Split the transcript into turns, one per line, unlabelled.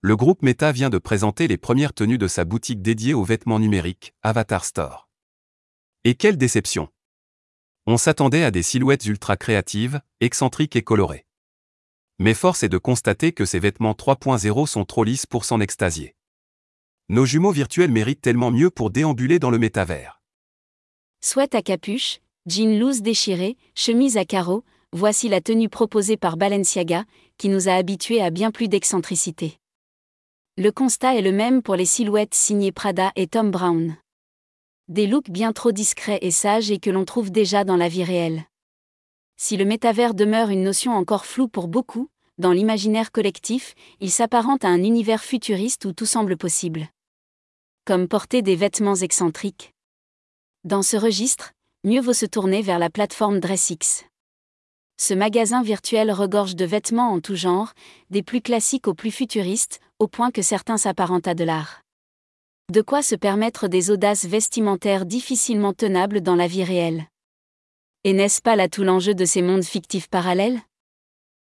le groupe Meta vient de présenter les premières tenues de sa boutique dédiée aux vêtements numériques, Avatar Store. Et quelle déception On s'attendait à des silhouettes ultra créatives, excentriques et colorées. Mais force est de constater que ces vêtements 3.0 sont trop lisses pour s'en extasier. Nos jumeaux virtuels méritent tellement mieux pour déambuler dans le métavers.
Sweat à capuche, jean loose déchiré, chemise à carreaux, voici la tenue proposée par Balenciaga, qui nous a habitués à bien plus d'excentricité. Le constat est le même pour les silhouettes signées Prada et Tom Brown. Des looks bien trop discrets et sages et que l'on trouve déjà dans la vie réelle. Si le métavers demeure une notion encore floue pour beaucoup, dans l'imaginaire collectif, il s'apparente à un univers futuriste où tout semble possible. Comme porter des vêtements excentriques. Dans ce registre, mieux vaut se tourner vers la plateforme DressX. Ce magasin virtuel regorge de vêtements en tout genre, des plus classiques aux plus futuristes, au point que certains s'apparentent à de l'art. De quoi se permettre des audaces vestimentaires difficilement tenables dans la vie réelle. Et n'est-ce pas là tout l'enjeu de ces mondes fictifs parallèles?